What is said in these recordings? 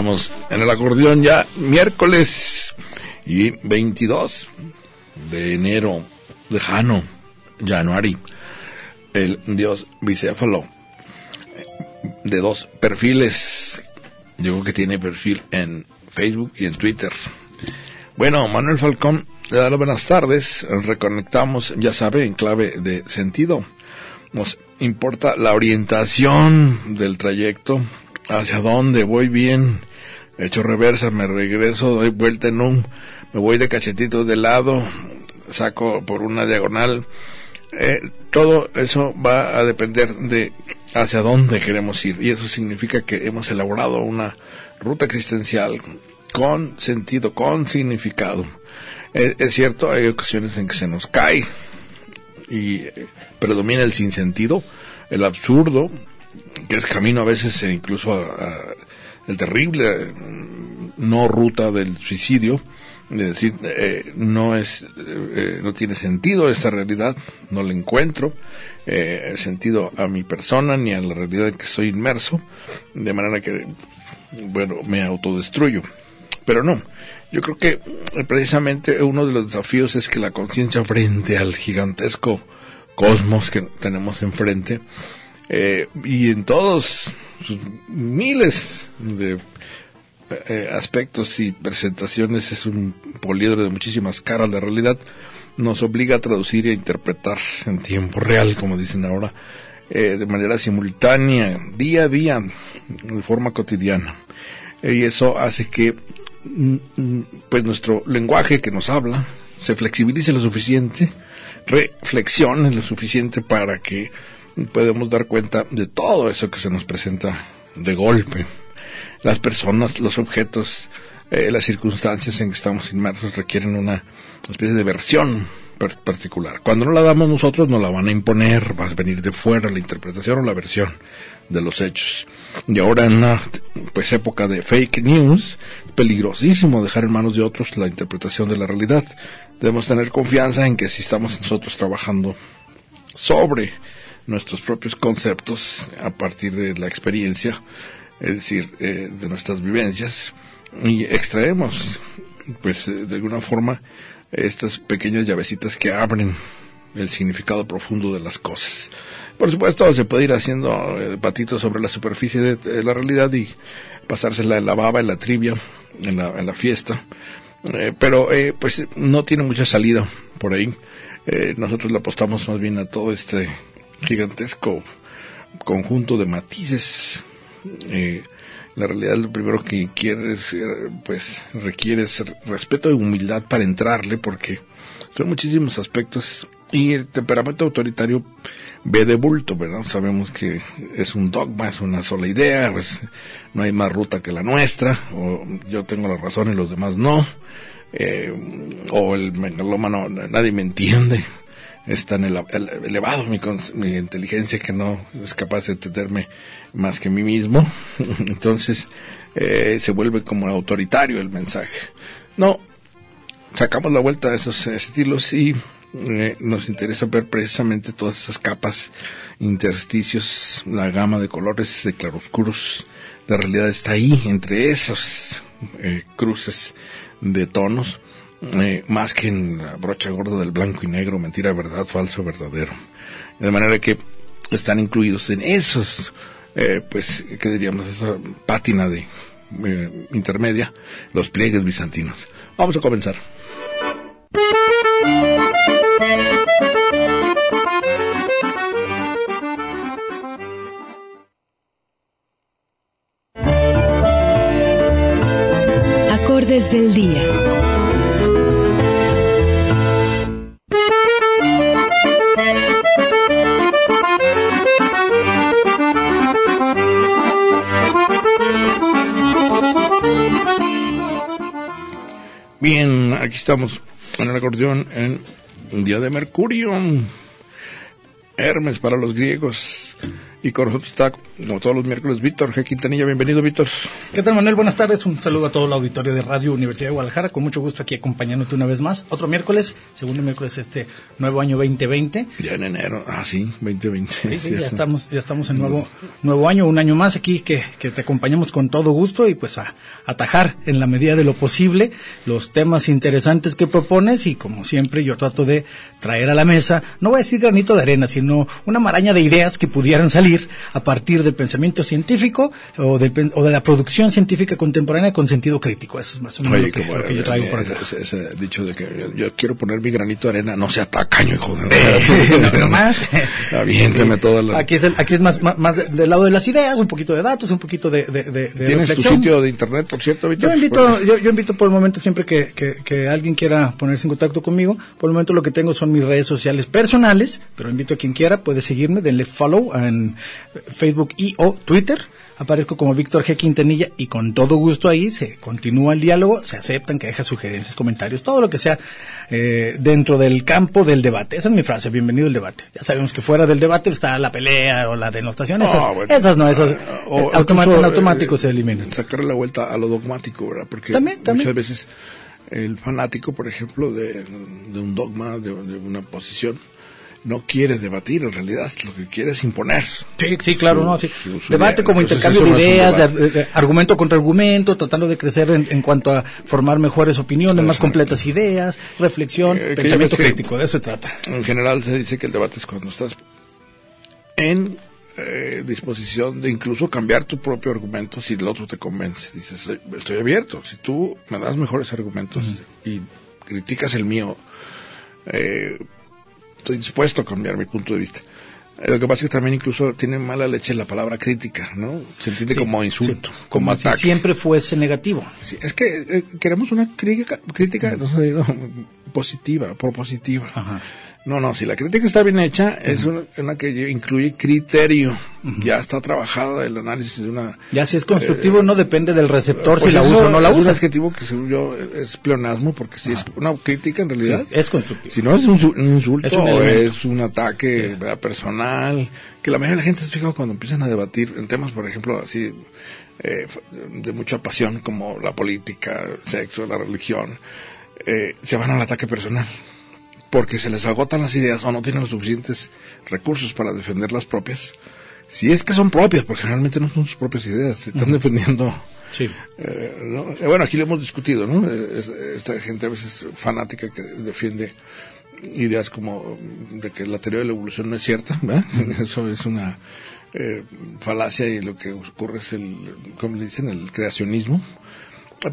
Estamos en el acordeón ya miércoles y 22 de enero, lejano, January, el dios bicéfalo de dos perfiles. Yo creo que tiene perfil en Facebook y en Twitter. Bueno, Manuel Falcón le da las buenas tardes. Reconectamos, ya sabe, en clave de sentido. Nos importa la orientación del trayecto, hacia dónde voy bien, hecho reversa, me regreso, doy vuelta en un, me voy de cachetito de lado, saco por una diagonal. Eh, todo eso va a depender de hacia dónde queremos ir y eso significa que hemos elaborado una ruta existencial con sentido, con significado. Eh, es cierto, hay ocasiones en que se nos cae y predomina el sinsentido, el absurdo, que es camino a veces e incluso a, a el terrible no ruta del suicidio, es decir, eh, no es, eh, no tiene sentido esta realidad, no le encuentro eh, sentido a mi persona ni a la realidad en que estoy inmerso, de manera que, bueno, me autodestruyo. Pero no, yo creo que precisamente uno de los desafíos es que la conciencia frente al gigantesco cosmos que tenemos enfrente, eh, y en todos sus miles de eh, aspectos y presentaciones es un poliedro de muchísimas caras de realidad, nos obliga a traducir e interpretar en tiempo real, como dicen ahora, eh, de manera simultánea, día a día, de forma cotidiana. y eso hace que mm, mm, pues nuestro lenguaje que nos habla se flexibilice lo suficiente, reflexione lo suficiente para que podamos dar cuenta de todo eso que se nos presenta de golpe. Las personas, los objetos, eh, las circunstancias en que estamos inmersos requieren una especie de versión particular. Cuando no la damos nosotros, nos la van a imponer, va a venir de fuera la interpretación o la versión de los hechos. Y ahora en una pues época de fake news, peligrosísimo dejar en manos de otros la interpretación de la realidad. Debemos tener confianza en que si estamos nosotros trabajando sobre nuestros propios conceptos a partir de la experiencia, es decir, eh, de nuestras vivencias, y extraemos, pues, eh, de alguna forma, estas pequeñas llavecitas que abren el significado profundo de las cosas. Por supuesto, se puede ir haciendo eh, patitos sobre la superficie de, la realidad y pasársela en la baba, en la trivia, en la, fiesta, pero eh, pues no tiene mucha salida por ahí. Nosotros le apostamos más bien a todo este gigantesco conjunto de matices. Eh, la realidad lo primero que quiere es, eh, pues requiere ser respeto y humildad para entrarle porque son muchísimos aspectos y el temperamento autoritario ve de bulto, ¿verdad? Sabemos que es un dogma, es una sola idea, pues no hay más ruta que la nuestra, o yo tengo la razón y los demás no, eh, o el megalómano, nadie me entiende, es tan ele- ele- elevado mi, mi inteligencia que no es capaz de entenderme más que mí mismo, entonces eh, se vuelve como autoritario el mensaje. No, sacamos la vuelta de esos estilos y eh, nos interesa ver precisamente todas esas capas, intersticios, la gama de colores, de claroscuros. La realidad está ahí, entre esos eh, cruces de tonos, eh, más que en la brocha gorda del blanco y negro, mentira, verdad, falso, verdadero. De manera que están incluidos en esos, eh, pues, ¿qué diríamos? Esa pátina de eh, intermedia, los pliegues bizantinos. Vamos a comenzar. acordes del día. Aquí estamos en el acordeón en un día de Mercurio. Hermes para los griegos. Y con está, como todos los miércoles, Víctor G. Quintanilla. Bienvenido, Víctor. ¿Qué tal, Manuel? Buenas tardes. Un saludo a todo el auditorio de Radio Universidad de Guadalajara. Con mucho gusto aquí acompañándote una vez más. Otro miércoles, segundo miércoles de este nuevo año 2020. Ya en enero. Ah, sí, 2020. Sí, sí, ya, estamos, ya estamos en nuevo, nuevo año, un año más aquí que, que te acompañamos con todo gusto y pues a atajar en la medida de lo posible los temas interesantes que propones y como siempre yo trato de traer a la mesa, no voy a decir granito de arena, sino una maraña de ideas que pudieran salir a partir del pensamiento científico o, del o de la producción científica contemporánea con sentido crítico. Eso es más o menos Oye, lo, que, como lo que yo traigo por acá. ese, ese- ese dicho de que yo, yo quiero poner mi granito de arena, no sea tacaño, hijo de no, más. Aviénteme toda la... Aquí es, el- aquí es más, más, más de- del lado de las ideas, un poquito de datos, un poquito de, de, de- ¿Tienes tu reflexión. sitio de internet, por cierto, Víctor? Yo invito, yo, yo invito por el momento siempre que, que, que alguien quiera ponerse en contacto conmigo. Por el momento lo que tengo son mis redes sociales personales, pero invito a quien quiera, puede seguirme, denle follow en Facebook y o Twitter. Aparezco como Víctor G. Quintanilla y con todo gusto ahí se continúa el diálogo, se aceptan, que deja sugerencias, comentarios, todo lo que sea eh, dentro del campo del debate. Esa es mi frase, bienvenido al debate. Ya sabemos que fuera del debate está la pelea o la denostación, esas, Ah, bueno. esas no, esas Ah, o eh, en automático eh, se eliminan. Sacarle la vuelta a lo dogmático, ¿verdad? Porque También, también. muchas veces el fanático, por ejemplo, de, de un dogma, de, de una posición, no quiere debatir, en realidad lo que quiere es imponer. Sí, sí, claro, Su- no, sí. su- su debate idea. como Entonces, intercambio de ideas, de- de argumento contra argumento, tratando de crecer en, en cuanto a formar mejores opiniones, más completas ideas, reflexión, Eh, pensamiento crítico, de eso se trata. En general se dice que el debate es cuando estás en eh, disposición de incluso cambiar tu propio argumento si el otro te convence. Dices, "Eh, estoy abierto. Si tú me das mejores argumentos y criticas el mío, eh, estoy dispuesto a cambiar mi punto de vista. Lo que pasa es que también incluso tiene mala leche la palabra crítica, ¿no? Se entiende Sí, como insulto, sí, como, como si ataque. siempre fuese negativo. Sí, es que eh, queremos una crítica, crítica no sé, no, positiva, propositiva. Ajá. No, no, si la crítica está bien hecha, es una, una que incluye criterio. Ya está trabajada el análisis de una... Ya si es constructivo no depende del receptor Pues si la usa o no la es un usa. adjetivo que según yo es pleonasmo, porque si es una crítica en realidad... Sí, es constructivo. Si no es un, su- un insulto Es un es un ataque personal, que la mayoría de la gente se fija cuando empiezan a debatir en temas, por ejemplo, así eh, de mucha pasión como la política, el sexo, la religión, eh, se van al ataque personal porque se les agotan las ideas o no tienen los suficientes recursos para defender las propias. Si es que son propias, porque generalmente no son sus propias ideas, se están defendiendo Sí. eh, ¿no? Eh, Bueno, aquí lo hemos discutido, ¿no? Eh, es- Esta gente a veces fanática que defiende ideas como de que la teoría de la evolución no es cierta, ¿verdad? Eso es una eh, falacia y lo que ocurre es el, ¿cómo le dicen? El creacionismo.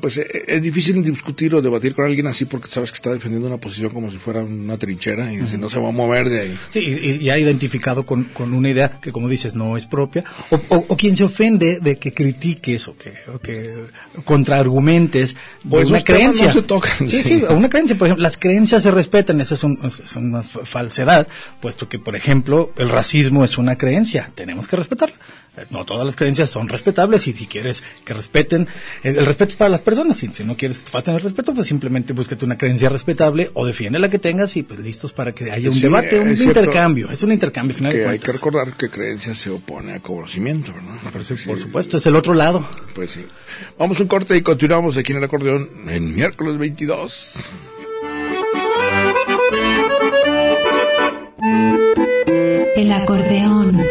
Pues eh, es difícil discutir o debatir con alguien así porque sabes que está defendiendo una posición como si fuera una trinchera y si no se va a mover de ahí. Sí, y, y ha identificado con, con una idea que, como dices, no es propia, o, o- o quien se ofende de que critiques o que, o que contraargumentes Pues una creencia. no se tocan, Sí, sí. una creencia, por ejemplo, las creencias se respetan, esa es, un- es una fa- falsedad, puesto que, por ejemplo, el racismo es una creencia, tenemos que respetarla. No todas las creencias son respetables y si quieres que respeten, el, el respeto es para las personas, y si no quieres que te falten el respeto, pues simplemente búscate una creencia respetable o defiende la que tengas y pues listos para que haya un Sí, debate, un intercambio, es un intercambio, al final de Que hay que recordar que creencia se opone a conocimiento, ¿verdad? Por, su- Sí, por supuesto, es el otro lado. Pues sí. Vamos a un corte y continuamos aquí en el acordeón en miércoles 22. El acordeón.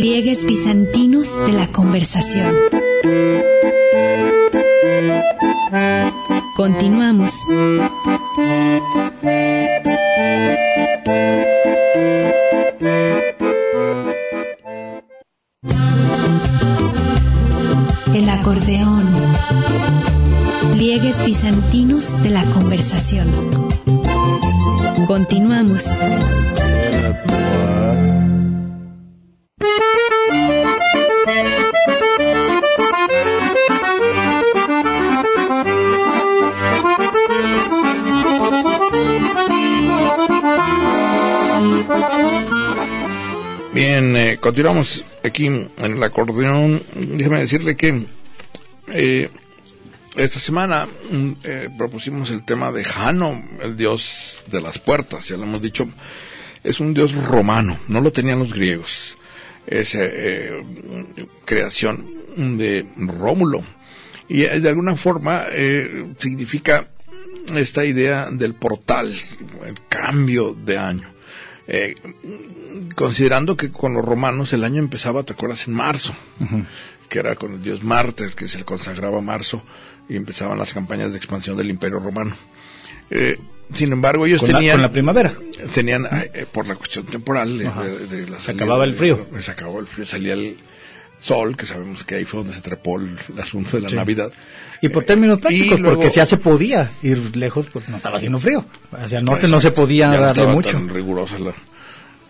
Pliegues bizantinos de la conversación. Continuamos. Continuamos aquí en el acordeón. Déjeme decirle que eh, esta semana mm, eh, propusimos el tema de Jano, el dios de las puertas, ya lo hemos dicho, es un dios romano, no lo tenían los griegos, es eh, creación de Rómulo y de alguna forma significa esta idea del portal, el cambio de año. Considerando que con los romanos el año empezaba, ¿te acuerdas? En marzo, que era con el dios Marte, que se le consagraba marzo, y empezaban las campañas de expansión del Imperio Romano. Eh, sin embargo, ellos con tenían... La, con la primavera. Tenían, eh, por la cuestión temporal... De, de, de se acababa el frío. se acabó el frío, salía el sol, que sabemos que ahí fue donde se trepó el, el asunto de la sí. Navidad. Y por términos prácticos, luego, porque ya se podía ir lejos, pues no estaba haciendo frío. Hacia el norte no se podía darle no mucho. Tan rigurosa la...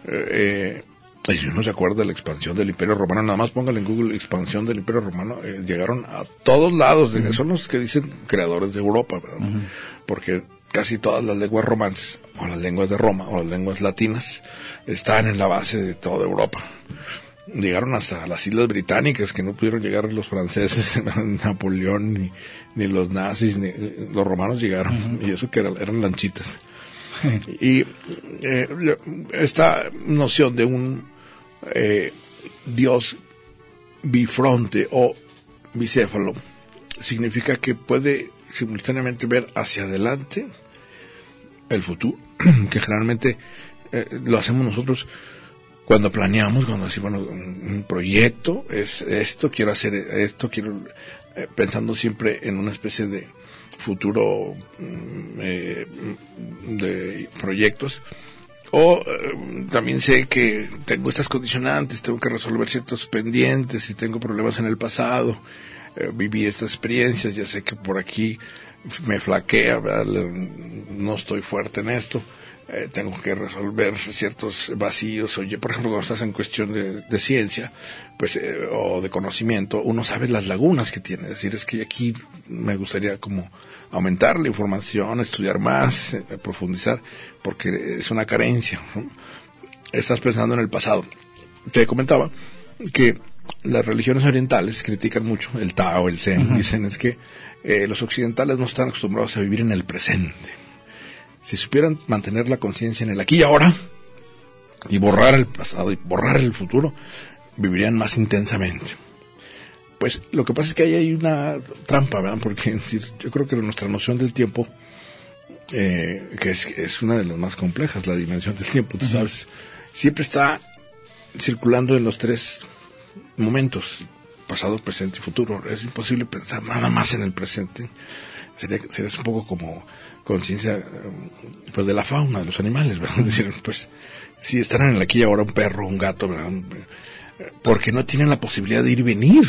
Eh, y si uno se acuerda de la expansión del Imperio Romano, nada más póngale en Google expansión del Imperio Romano, eh, llegaron a todos lados, de, uh -huh. son los que dicen creadores de Europa, uh -huh. porque casi todas las lenguas romances, o las lenguas de Roma, o las lenguas latinas, están en la base de toda Europa. Llegaron hasta las Islas Británicas, que no pudieron llegar los franceses, Napoleón, ni, ni los nazis, ni los romanos llegaron, uh -huh. y eso que eran, eran lanchitas. y eh, esta noción de un eh, Dios bifronte o bicéfalo significa que puede simultáneamente ver hacia adelante el futuro, que generalmente eh, lo hacemos nosotros cuando planeamos, cuando decimos, bueno, un proyecto es esto, quiero hacer esto, quiero, eh, pensando siempre en una especie de futuro eh, de proyectos. O eh, también sé que tengo estas condicionantes, tengo que resolver ciertos pendientes y tengo problemas en el pasado, eh, viví estas experiencias, ya sé que por aquí me flaquea, no estoy fuerte en esto, eh, tengo que resolver ciertos vacíos. Oye, por ejemplo, cuando estás en cuestión de, de ciencia, pues, eh, o de conocimiento, uno sabe las lagunas que tiene. Es decir, es que aquí me gustaría como aumentar la información, estudiar más, eh, profundizar, porque es una carencia. ¿no? Estás pensando en el pasado. Te comentaba que las religiones orientales critican mucho el Tao, el Zen, uh -huh. dicen es que eh, los occidentales no están acostumbrados a vivir en el presente. Si supieran mantener la conciencia en el aquí y ahora y borrar el pasado y borrar el futuro, vivirían más intensamente. Pues lo que pasa es que ahí hay una trampa, ¿verdad? Porque yo creo que nuestra noción del tiempo, eh, que es, es, una de las más complejas, la dimensión del tiempo, tú uh -huh. sabes, siempre está circulando en los tres momentos, pasado, presente y futuro. Es imposible pensar nada más en el presente. Sería, sería un poco como conciencia pues de la fauna, de los animales, ¿verdad? Es decir, pues si están en aquí y ahora un perro, un gato, ¿verdad? porque no tienen la posibilidad de ir y venir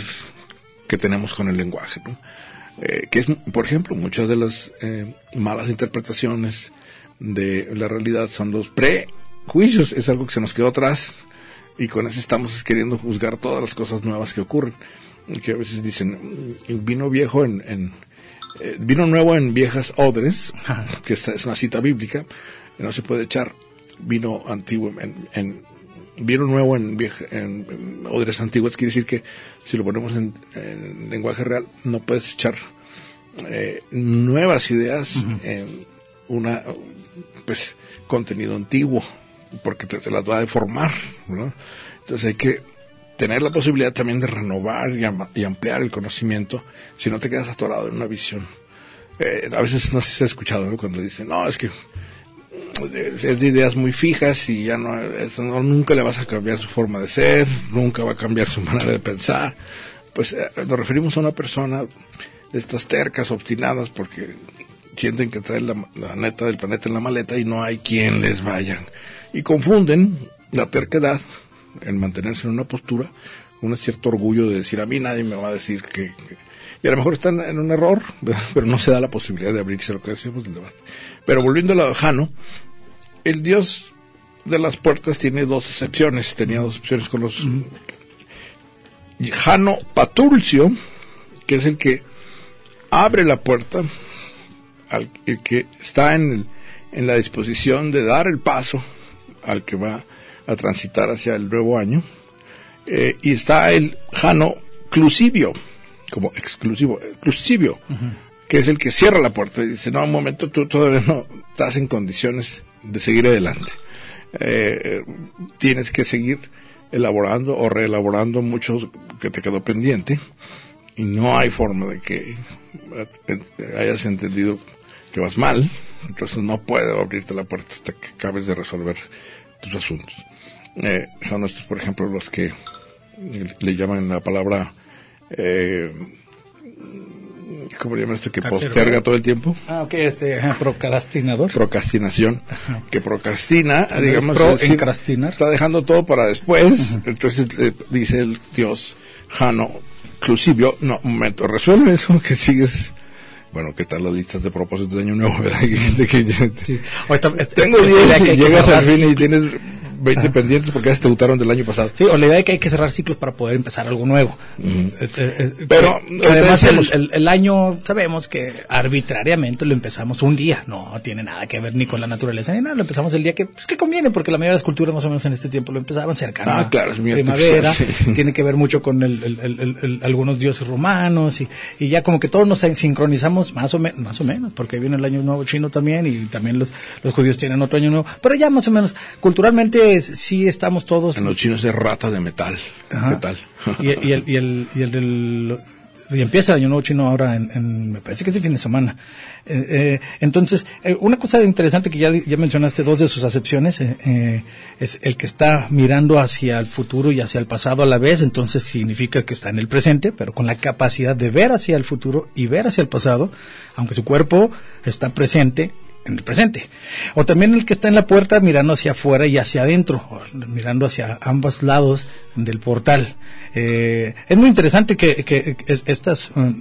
que tenemos con el lenguaje, ¿no? Eh, que es, por ejemplo, muchas de las eh, malas interpretaciones de la realidad son los prejuicios, es algo que se nos quedó atrás y con eso estamos queriendo juzgar todas las cosas nuevas que ocurren, que a veces dicen, vino viejo en, en eh, vino nuevo en viejas odres, que esta es una cita bíblica, no se puede echar vino antiguo en, en vino nuevo en, vieja, en, en, odres antiguas, quiere decir que si lo ponemos en, en lenguaje real, no puedes echar eh, nuevas ideas uh -huh. en una pues contenido antiguo, porque te, te las va a deformar, ¿no? Entonces hay que tener la posibilidad también de renovar y, y, ampliar el conocimiento si no te quedas atorado en una visión. Eh, a veces no sé si se ha escuchado cuando dicen, no, es que es de ideas muy fijas y ya no, nunca le vas a cambiar su forma de ser, nunca va a cambiar su manera de pensar. Pues eh, nos referimos a una persona de estas tercas, obstinadas, porque sienten que traen la, la, neta del planeta en la maleta y no hay quien les vayan. Y confunden la terquedad en mantenerse en una postura un cierto orgullo de decir a mí nadie me va a decir que, que y a lo mejor están en un error, pero no se da la posibilidad de abrirse lo que decimos del debate. Pero volviendo a lo de Jano, el dios de las puertas tiene dos excepciones, tenía dos excepciones con los... Jano Patulcio, que es el que abre la puerta, al, el que está en, el, en la disposición de dar el paso al que va a transitar hacia el nuevo año. Eh, y está el Jano Clusivio, como exclusivo, exclusivio, que es el que cierra la puerta y dice, no, un momento, tú todavía no estás en condiciones de seguir adelante. Eh, tienes que seguir elaborando o reelaborando mucho que te quedó pendiente y no hay forma de que eh, hayas entendido que vas mal, entonces no puedo abrirte la puerta hasta que acabes de resolver tus asuntos. Eh, son estos, por ejemplo, los que le llaman la palabra, eh, ¿cómo le llaman esto? Que posterga todo el tiempo. Ah, ok, este, ajá, procrastinador. Procrastinación, que procrastina, digamos, pro es decir, encrastinar. está dejando todo para después. Entonces eh, dice el Dios, Jano, Clusivio, no, un momento, resuelve eso que sigues. Bueno, ¿qué tal las listas de propósitos de año nuevo? verdad? Sí. Este, Tengo la idea 10 que y llegas al fin y tienes 20 pendientes porque ya se te gustaron del año pasado. Sí, o la idea de que hay que cerrar ciclos para poder empezar algo nuevo. Este, eh, Pero, que- que ahorita además el, decíamos- el- el año sabemos que arbitrariamente lo empezamos un día, no tiene nada que ver ni con la naturaleza ni nada, lo empezamos el día que, pues, que conviene, porque la mayoría de las culturas más o menos en este tiempo lo empezaban cercano Ah, claro, es muy primavera, sí. tiene que ver mucho con el- el- el- el- el- algunos dioses romanos y, y ya como que todos nos sincronizamos más o, me- más o menos, porque viene el año nuevo chino también y también los, los judíos tienen otro año nuevo, pero ya más o menos culturalmente sí estamos todos En los chinos es rata de metal. Ajá. Metal. Y, y el, y el, y el del- y empieza el año nuevo chino ahora en, en- me parece que es de fin de semana. Eh, eh, entonces, eh, una cosa interesante que ya, ya mencionaste, dos de sus acepciones, es el que está mirando hacia el futuro y hacia el pasado a la vez, entonces significa que está en el presente, pero con la capacidad de ver hacia el futuro y ver hacia el pasado, aunque su cuerpo está presente en el presente. O también el que está en la puerta mirando hacia afuera y hacia adentro, mirando hacia ambos lados del portal. Eh, es muy interesante que, que es- estas mm,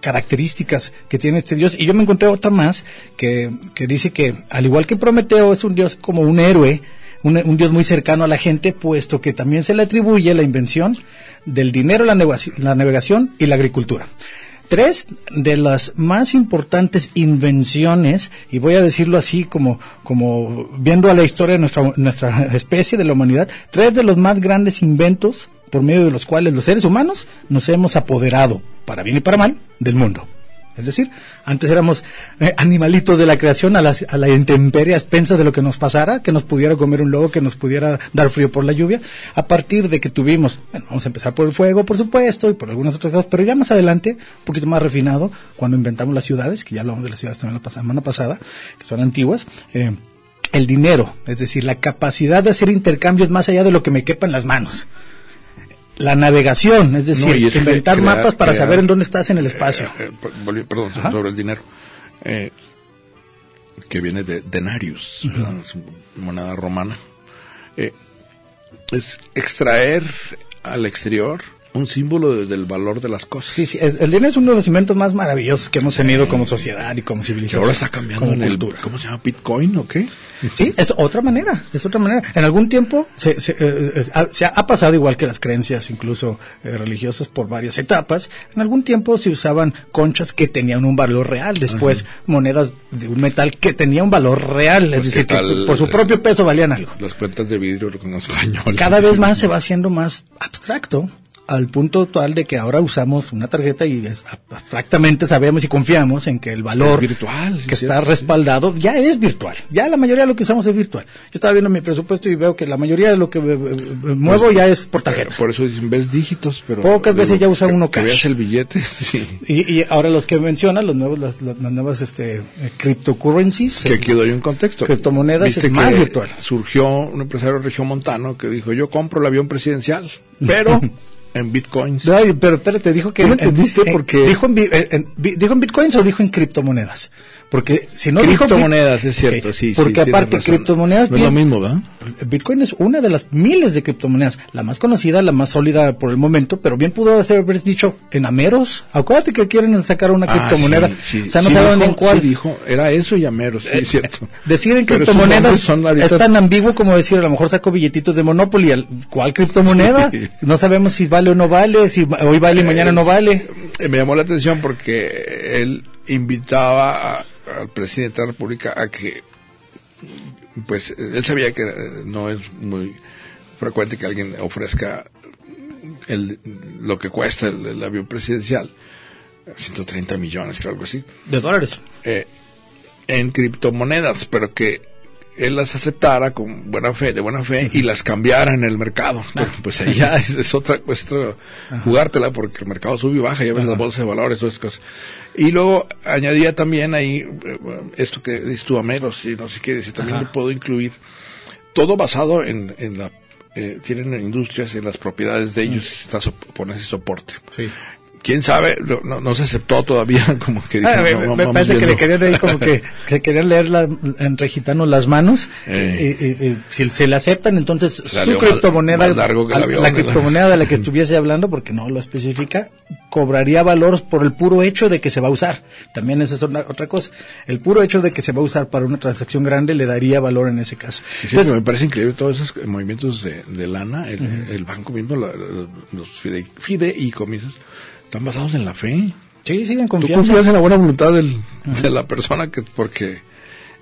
características que tiene este dios. Y yo me encontré otra más que, que dice que, al igual que Prometeo, es un dios como un héroe, un, un dios muy cercano a la gente, puesto que también se le atribuye la invención del dinero, la navegación y la agricultura. Tres de las más importantes invenciones, y voy a decirlo así como, como viendo a la historia de nuestra, nuestra especie, de la humanidad, tres de los más grandes inventos por medio de los cuales los seres humanos nos hemos apoderado, para bien y para mal, del mundo. Es decir, antes éramos eh, animalitos de la creación a la, a la intemperie, a expensas de lo que nos pasara, que nos pudiera comer un lobo, que nos pudiera dar frío por la lluvia. A partir de que tuvimos, bueno, vamos a empezar por el fuego, por supuesto, y por algunas otras cosas, pero ya más adelante, un poquito más refinado, cuando inventamos las ciudades, que ya hablamos de las ciudades también la semana pasada, que son antiguas, eh, el dinero, es decir, la capacidad de hacer intercambios más allá de lo que me quepa en las manos. La navegación, es decir, No, es inventar crear- mapas para crear- saber en dónde estás en el espacio. Eh, eh, perdón, Ajá. sobre el dinero. Eh, que viene de denarius, moneda romana. Eh, es extraer al exterior un símbolo de- del valor de las cosas. Sí, sí, el dinero es uno de los inventos más maravillosos que hemos tenido como sociedad y como Que civilización. ahora está cambiando como en el, cultura. ¿cómo se llama? Bitcoin o qué? Sí, es otra manera, es otra manera. En algún tiempo se, se, eh, ha, se ha- ha pasado igual que las creencias, incluso eh, religiosas, por varias etapas. En algún tiempo se usaban conchas que tenían un valor real, después monedas de un metal que tenía un valor real, es Pues, decir, ¿qué que tal? por su propio peso valían algo. Las cuentas de vidrio con los españoles. Cada vez más se va haciendo más abstracto al punto tal de que ahora usamos una tarjeta y abstractamente sabemos y confiamos en que el valor Es virtual, sí, que está sí. respaldado ya es virtual. Ya la mayoría de lo que usamos es virtual. Yo estaba viendo mi presupuesto y veo que la mayoría de lo que muevo ya es por tarjeta. Por eso dicen, ves dígitos, pero... Pocas veces ya usa que- uno Que cash. veas el billete, sí. Y, y ahora los que menciona, los nuevos, las, las- las nuevas este, eh, cryptocurrencies. Que aquí doy un contexto. Criptomonedas Viste es más que virtual. Surgió un empresario regiomontano que dijo, yo compro el avión presidencial, pero en bitcoins. Ay, pero espérate, dijo que... ¿Tú me en- entendiste? en- Porque- Dijo en, en- ¿Dijo en bitcoins o dijo en criptomonedas? Porque si no dijo... Criptomonedas, es cierto, Ok, sí. sí, Porque tienes aparte, criptomonedas... No es lo mismo, ¿verdad? Bitcoin es una de las miles de criptomonedas, la más conocida, la más sólida por el momento, pero bien pudo haber dicho en Ameros. Acuérdate que quieren sacar una Ah, criptomoneda. sí, sí. o sea, no Sí saben dijo- en cuál. Sí dijo, era eso y Ameros, sí, es cierto. Decir en Pero criptomonedas son es tan ambiguo como decir a lo mejor saco billetitos de Monopoly. ¿al- ¿Cuál criptomoneda? Sí. No sabemos si vale o no vale, si hoy vale y mañana no vale. Eh, Me llamó la atención porque él invitaba a- al presidente de la República a que pues él sabía que no es muy frecuente que alguien ofrezca el, lo que cuesta el, el avión presidencial, 130 millones, creo algo así, De dólares. eh, en criptomonedas, pero que él las aceptara con buena fe, de buena fe, y las cambiara en el mercado. Pero, pues ahí ya es, es otra cuestión, jugártela, porque el mercado sube y baja, ya ves las bolsas de valores, todas esas cosas. Y luego añadía también ahí, eh, esto que dices tú, Ameros, y no sé qué, dice, también le puedo incluir todo basado en, en la, eh, tienen industrias, en las propiedades de ellos, está so- soporte. Sí. Quién sabe, no, no- se aceptó todavía, como que Ah, me, parece que le querían ahí como que, que querían leer la- entre gitanos las manos. Eh. Si se le aceptan, entonces Salió su criptomoneda, más que avión, la criptomoneda de la que estuviese hablando, porque no lo especifica, cobraría valor por el puro hecho de que se va a usar. También esa es una- otra cosa. El puro hecho de que se va a usar para una transacción grande le daría valor en ese caso. Sí, Entonces, me parece increíble todos esos movimientos de, de lana, el, el banco viendo la- los fide, fideicomisos, están basados en la fe. sí, siguen Tú confiando. confías en la buena voluntad del- de la persona que, porque,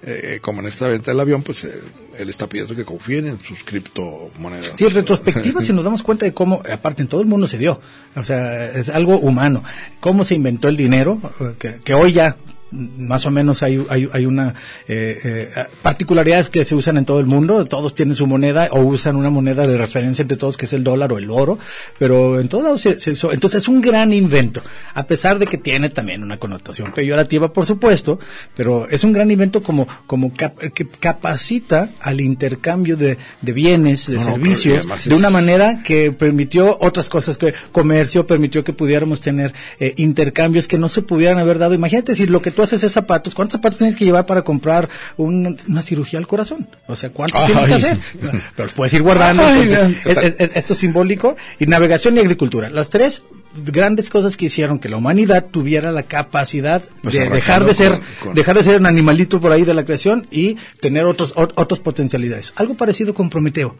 eh, como en esta venta del avión, pues eh, él está pidiendo que confíen en sus criptomonedas. Sí, en retrospectiva, si nos damos cuenta de cómo, aparte en todo el mundo se dio, o sea, es algo humano, cómo se inventó el dinero, que, que hoy ya más o menos hay, hay, hay una eh, eh, particularidades que se usan en todo el mundo, todos tienen su moneda o usan una moneda de referencia entre todos que es el dólar o el oro, pero en todos lados se, se usó. entonces es un gran invento, a pesar de que tiene también una connotación peyorativa, por supuesto, pero es un gran invento como, como cap- que capacita al intercambio de, de bienes, de No, servicios, de una manera que permitió otras cosas, que comercio, permitió que pudiéramos tener eh, intercambios que no se pudieran haber dado. Imagínate si lo que tú haces es zapatos, ¿cuántos zapatos tienes que llevar para comprar un- una cirugía al corazón? O sea, ¿cuántos tienes que hacer? Pero los puedes ir guardando. Ay, entonces, ya. es- es- es- esto es simbólico. Y navegación y agricultura. Las tres grandes cosas que hicieron que la humanidad tuviera la capacidad Pues de dejar de ser con- con- dejar de ser un animalito por ahí de la creación y tener otros ot- otras potencialidades algo parecido con Prometeo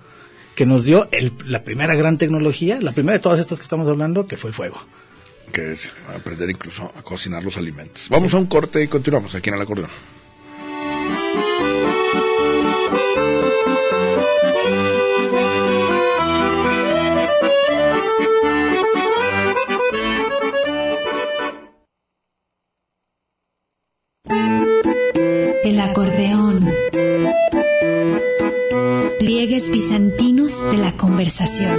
que nos dio el- la primera gran tecnología la primera de todas estas que estamos hablando que fue el fuego que aprender incluso a cocinar los alimentos. Vamos a un corte y continuamos aquí en el acordeón. El acordeón. Pliegues bizantinos de la conversación.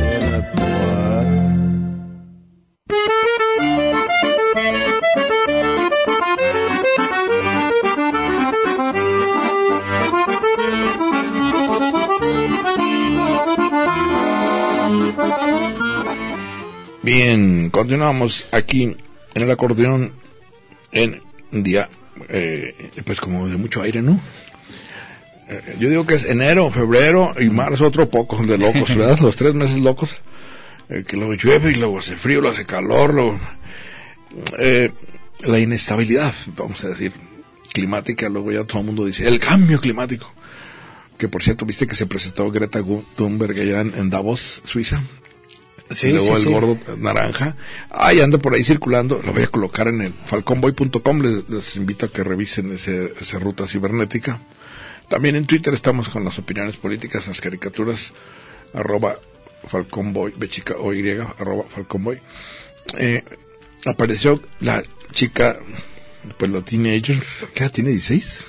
Bien, continuamos aquí en el acordeón en un día, eh, pues como de mucho aire, ¿no? Eh, yo digo que es enero, febrero y marzo otro poco de locos, ¿verdad? Los tres meses locos, eh, que luego llueve y luego hace frío, luego hace calor, luego, la inestabilidad, vamos a decir, climática, luego ya todo el mundo dice, el cambio climático. Que por cierto, viste que se presentó Greta Thunberg allá en, en Davos, Suiza, y luego el gordo naranja. Ahí anda por ahí circulando. Lo voy a colocar en el falconboy.com. Les, les invito a que revisen ese, esa ruta cibernética. También en Twitter estamos con las opiniones políticas, las caricaturas, arroba falconboy, b chica o y, arroba falconboy. Eh, apareció la chica, pues la teenager, ¿qué edad tiene? ¿16?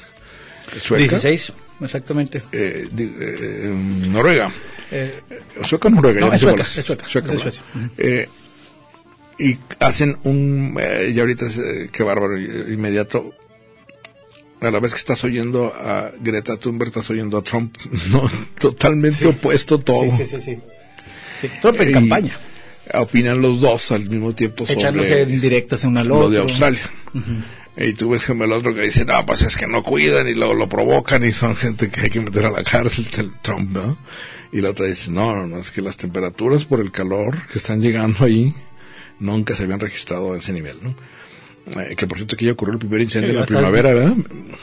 Sueca. 16 exactamente Eh, eh, Noruega. Eh, Sueca o Noruega. Eh, y hacen un, eh, y ahorita es, eh, qué bárbaro, eh, inmediato, a la vez que estás oyendo a Greta Thunberg, estás oyendo a Trump, no, totalmente opuesto todo. sí sí sí Trump en Y campaña Opinan los dos al mismo tiempo echándose sobre indirectas en una lo de. Australia. Y tú ves que el otro que dice, no, pues es que no cuidan y luego lo provocan y son gente que hay que meter a la cárcel, el Trump, ¿no? Y la otra dice, no, no, no, es que las temperaturas por el calor que están llegando ahí nunca se habían registrado a ese nivel, ¿no? Eh, que por cierto aquí ya ocurrió el primer incendio en la primavera, ¿verdad?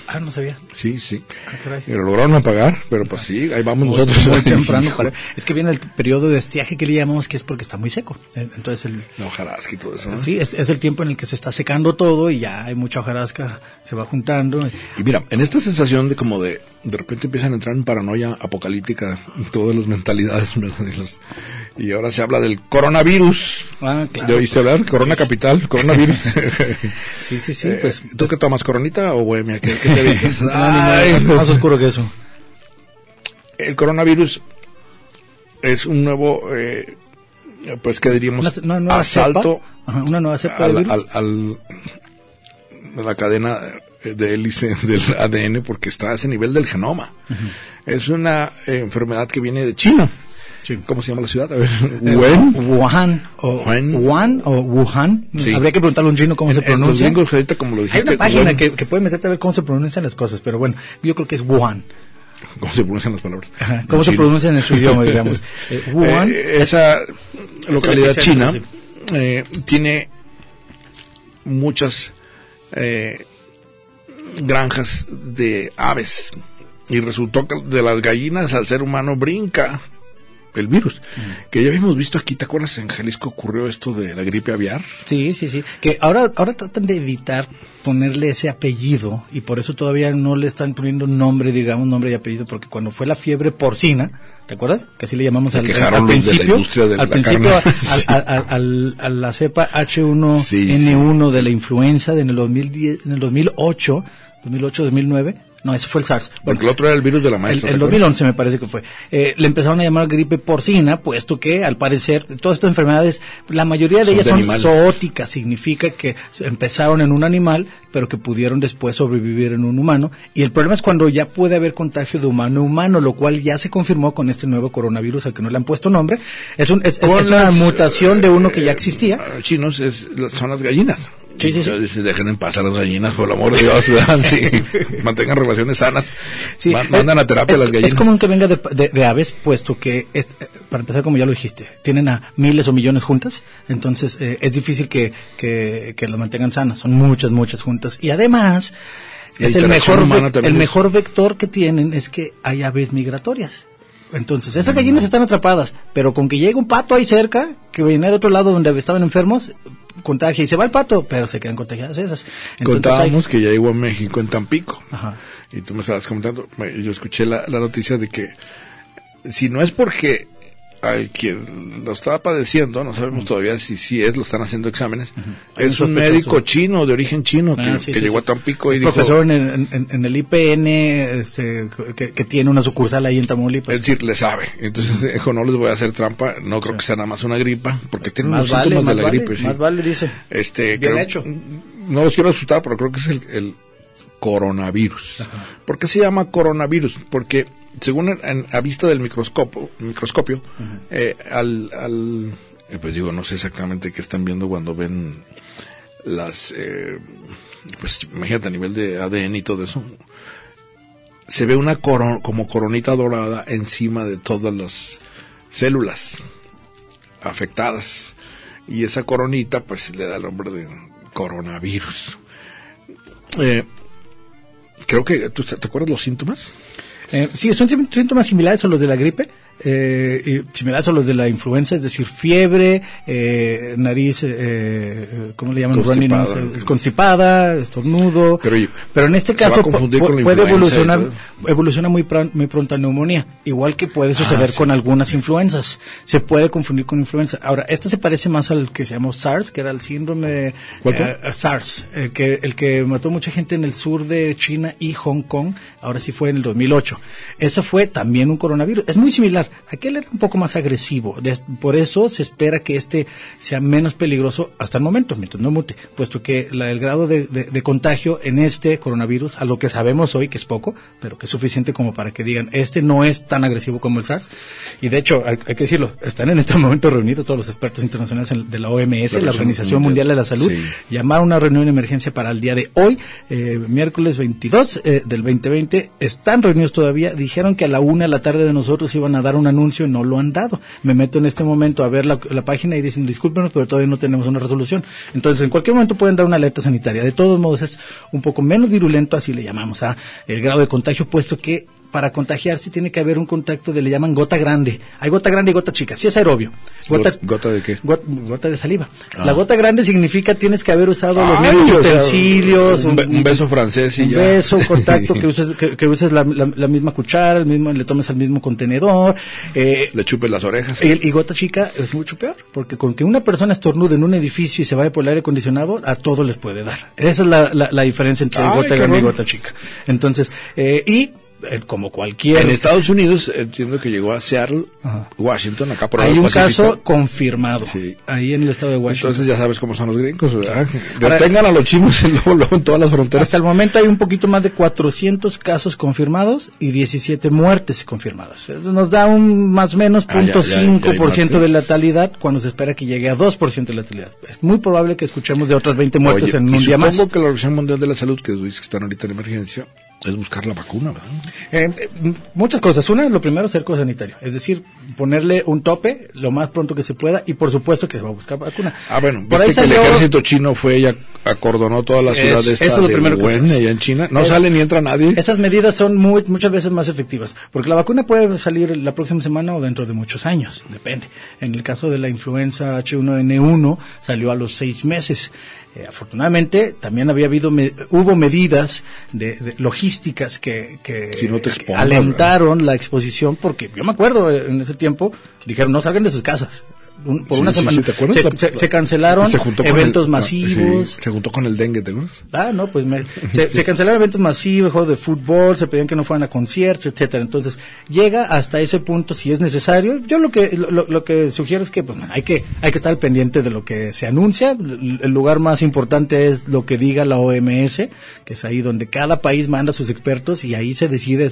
Ah, no sabía. Sí, sí. Ah, lo lograron apagar, pero pues sí, ahí vamos nosotros. muy temprano. Hijo, para- es que viene el periodo de estiaje que le llamamos, que es porque está muy seco. Eh, Entonces, el, La hojarasca y todo eso, ¿no? sí, es, es el tiempo en el que se está secando todo y ya hay mucha hojarasca, se va juntando. Y mira, en esta sensación de como de, de repente empiezan a entrar en paranoia apocalíptica en todas las mentalidades, ¿verdad? Y, los- y ahora se habla del coronavirus. Ah, claro. ¿Ya oíste hablar? Corona capital, coronavirus. Sí, sí, sí, Eh, pues. ¿Tú qué tomas, coronita o bohemia? ¿Qué, qué te dices? No, Ay, modo, pues, más oscuro que eso. el coronavirus es un nuevo, eh, pues, ¿qué diríamos? Una, una nueva asalto. Ajá, una nueva cepa al, virus. al, al- a la cadena de hélice del ADN porque está a ese nivel del genoma. Es una enfermedad que viene de China. Sí. ¿Cómo se llama la ciudad? A ver, Wuhan. Wuhan o Wuhan. Wuhan o Wuhan. Sí. Habría que preguntarle a un chino cómo se En- en los pronuncia. gringos, ahorita como lo Hay dijiste, una página Wuhan. que, que puede meterte a ver cómo se pronuncian las cosas, pero bueno, yo creo que es Wuhan. ¿Cómo se pronuncian las palabras? Ajá, ¿Cómo En se pronuncian en su idioma, digamos? Eh, Wuhan. Eh, esa localidad china epicentro, eh, tiene muchas eh, granjas de aves y resultó que de las gallinas al ser humano brinca el virus que ya habíamos visto aquí te acuerdas en Jalisco ocurrió esto de la gripe aviar Sí, sí, sí. Que ahora, ahora tratan de evitar ponerle ese apellido y por eso todavía no le están poniendo nombre, digamos, nombre y apellido, porque cuando fue la fiebre porcina, ¿te acuerdas? Que así le llamamos al, al principio. al principio, a la cepa H1N1 Sí, de la influenza de en el 2010, en el 2008, 2008, 2009. No, ese fue el SARS. porque el otro era el virus de la maestra el ¿te acuerdas? 2011 me parece que fue. Eh, le empezaron a llamar gripe porcina, puesto que al parecer todas estas enfermedades, la mayoría de Son ellas de son animales. zoóticas, significa que empezaron en un animal, pero que pudieron después sobrevivir en un humano. Y el problema es cuando ya puede haber contagio de humano a humano, lo cual ya se confirmó con este nuevo coronavirus al que no le han puesto nombre. Es, un, es, es- Con es una las, mutación de uno que ya eh, existía. chinos es, son las gallinas. Sí, sí, sí. Dejen en paz a las gallinas, por el amor de Dios. Sí, mantengan relaciones sanas. Sí, Ma- mandan a terapia es, a las gallinas. Es común que venga de, de- de aves, puesto que, es, eh, para empezar, como ya lo dijiste, tienen a miles o millones juntas, entonces eh, es difícil que, que, que las mantengan sanas. Son muchas, muchas juntas. Y además, es el mejor, el es- mejor vector que tienen es que hay aves migratorias. Entonces, esas gallinas están atrapadas, pero con que llegue un pato ahí cerca, que viene de otro lado donde estaban enfermos, contagia y se va el pato, pero se quedan contagiadas esas. Entonces, Contábamos hay- que ya llegó a México en Tampico. Ajá. Y tú me estabas comentando, me- yo escuché la, la noticia de que si no es porque al quien lo estaba padeciendo, no sabemos todavía si sí es, lo están haciendo exámenes, es un médico chino, de origen chino, que, Ah, sí, que sí, llegó sí. a Tampico y Es dijo... profesor en, el- en- en el IPN este, que, que tiene una sucursal ahí en Tamaulipas. Es decir, le sabe. Entonces dijo, no les voy a hacer trampa, no creo que sea nada más una gripa, porque tienen más vale, síntomas de la vale, gripe. más vale, dice. Este, Bien creo- hecho. No los quiero asustar, pero creo que es el, el coronavirus. ¿Por qué se llama coronavirus? Porque según en- en- a vista del microscopio, microscopio eh, al, al- eh, pues digo, no sé exactamente qué están viendo cuando ven las, eh, pues imagínate a nivel de ADN y todo eso, se ve una coro- como coronita dorada encima de todas las células afectadas. Y esa coronita, pues le da el nombre de coronavirus. Eh, creo que, ¿tú te te acuerdas los síntomas? Eh, sí, son síntomas similares a los de la gripe, eh, y similares a los de la influenza, es decir, fiebre, eh, nariz, eh, eh, ¿cómo le llaman? Constipada. eh, constipada, estornudo. Pero en este caso puede evolucionar, evoluciona muy, pron- muy pronto a neumonía, igual que puede suceder sí. con algunas influencias. Se puede confundir con influenza. Ahora, este se parece más al que se llamó SARS, que era el síndrome ¿Cuál, eh? SARS, el que, el que mató mucha gente en el sur de China y Hong Kong, ahora sí fue en el 2008. Ese fue también un coronavirus. Es muy similar. Aquel era un poco más agresivo. De- por eso se espera que este sea menos peligroso hasta el momento, mientras no mute, puesto que la- el grado de, de- de contagio en este coronavirus, a lo que sabemos hoy, que es poco, pero que es suficiente como para que digan, este no es tan agresivo como el SARS. Y de hecho, hay, hay que decirlo, están en este momento reunidos todos los expertos internacionales de la OMS, la, La Organización Mundial de la Salud, Sí. llamaron una reunión de emergencia para el día de hoy, eh, miércoles 22 eh, del 2020. Están reunidos todavía. Dijeron que a la una de la tarde de nosotros iban a dar un anuncio y no lo han dado. Me meto en este momento a ver la, página y dicen, discúlpenos, pero todavía no tenemos una resolución. Entonces, en cualquier momento pueden dar una alerta sanitaria. De todos modos, es un poco menos virulento, así le llamamos a el grado de contagio, puesto que para contagiarse tiene que haber un contacto de le llaman gota grande. Hay gota grande y gota chica. Sí es aerobio. Gota- ¿gota de qué? Gota, gota de saliva. Ah. La gota grande significa tienes que haber usado los Ay, mismos utensilios. un be- un beso francés y un ya. beso, un contacto, que uses, que, que uses la, la- la misma cuchara, el mismo, le tomes al mismo contenedor. Eh, Le chupes las orejas. y, y gota chica es mucho peor, porque con que una persona estornude en un edificio y se vaya por el aire acondicionado, a todo les puede dar. Esa es la, diferencia entre Ay, gota grande y gota chica. Entonces, eh, y como cualquier... En Estados Unidos entiendo que llegó a Seattle, Ajá. Washington, acá por hay un Pacífico. caso confirmado Sí. ahí en el estado de Washington. Entonces ya sabes cómo son los gringos, ¿verdad? Ahora- Detengan a los chinos en, en todas las fronteras. Hasta el momento hay un poquito más de 400 casos confirmados y 17 muertes confirmadas. Eso nos da un más o menos Ah, ya, ya, ya hay 0.5% de muertes. letalidad cuando se espera que llegue a 2% de letalidad. Es muy probable que escuchemos de otras 20 muertes Oye, en un día más. supongo que la Organización Mundial de la Salud, que dice que están ahorita en emergencia, es buscar la vacuna, ¿verdad? Eh, muchas cosas. Una, lo primero, cerco sanitario. Es decir, ponerle un tope lo más pronto que se pueda y por supuesto que se va a buscar vacuna. Ah, bueno, por ahí viste que el ejército chino fue y ac- acordonó toda la Es- ciudad de eso esta es lo de primero que Wuhan, hacemos. allá en China. No Es- sale ni entra nadie. Esas medidas son muy, muchas veces más efectivas, porque la vacuna puede salir la próxima semana o dentro de muchos años, depende. En el caso de la influenza H1N1 salió a los seis meses. Eh, afortunadamente también había habido me- hubo medidas de, de logísticas que, que, Si no te que expongas, alentaron la exposición, porque yo me acuerdo eh, en ese tiempo dijeron no salgan de sus casas. Un- por Sí, una semana sí, ¿te acuerdas? se, La- se- se cancelaron Se eventos el- ah, masivos. se juntó con el dengue, ¿te acuerdas? Ah, no, pues me- se, se cancelaron eventos masivos, juegos de fútbol, se pedían que no fueran a conciertos, etcétera. Entonces, llega hasta ese punto si es necesario. Yo lo que lo, lo que sugiero es que pues hay que hay que estar pendiente de lo que se anuncia. El, el lugar más importante es lo que diga la OMS, que es ahí donde cada país manda a sus expertos y ahí se decide.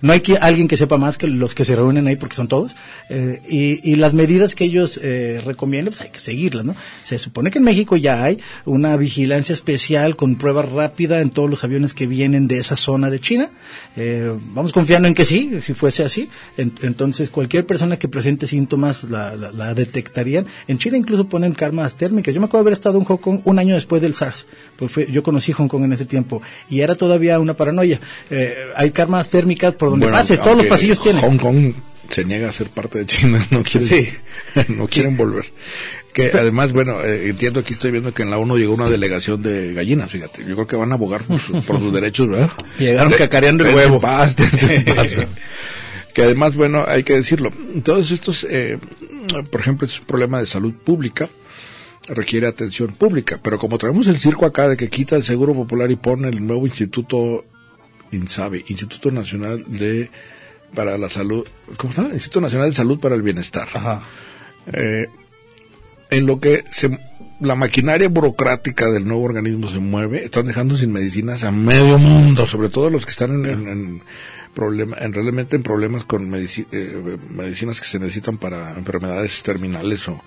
No hay que, alguien que sepa más que los que se reúnen ahí porque son todos. Eh, y, y las medidas que ellos eh, recomienden, pues hay que seguirlas, ¿no? Se supone que en México ya hay una vigilancia especial con prueba rápida en todos los aviones que vienen de esa zona de China. Eh, vamos confiando en que sí, si fuese así. En- entonces, cualquier persona que presente síntomas la, la- la detectarían. En China incluso ponen karmas térmicas. Yo me acuerdo de haber estado en Hong Kong un año después del SARS. Pues fue- yo conocí Hong Kong en ese tiempo y era todavía una paranoia. Eh, hay karmas térmicas por donde Bueno, pases, todos los pasillos tienen. Hong Kong se niega a ser parte de China, no quieren, Sí. no quieren volver. Que además, bueno, eh, entiendo aquí estoy viendo que en la ONU llegó una delegación de gallinas, fíjate. Yo creo que van a abogar por, su- por sus derechos, ¿verdad? Llegaron cacareando el huevo. paz, que además, bueno, hay que decirlo, todos estos, eh, por ejemplo, es un problema de salud pública, requiere atención pública, pero como traemos el circo acá de que quita el Seguro Popular y pone el nuevo instituto INSABI, Instituto Nacional de para la Salud, ¿cómo está? Instituto Nacional de Salud para el Bienestar. Ajá. Eh, en lo que se, la maquinaria burocrática del nuevo organismo se mueve, están dejando sin medicinas a medio mundo, sobre todo los que están en, en, en problema, en realmente en problemas con medici- eh, medicinas que se necesitan para enfermedades terminales o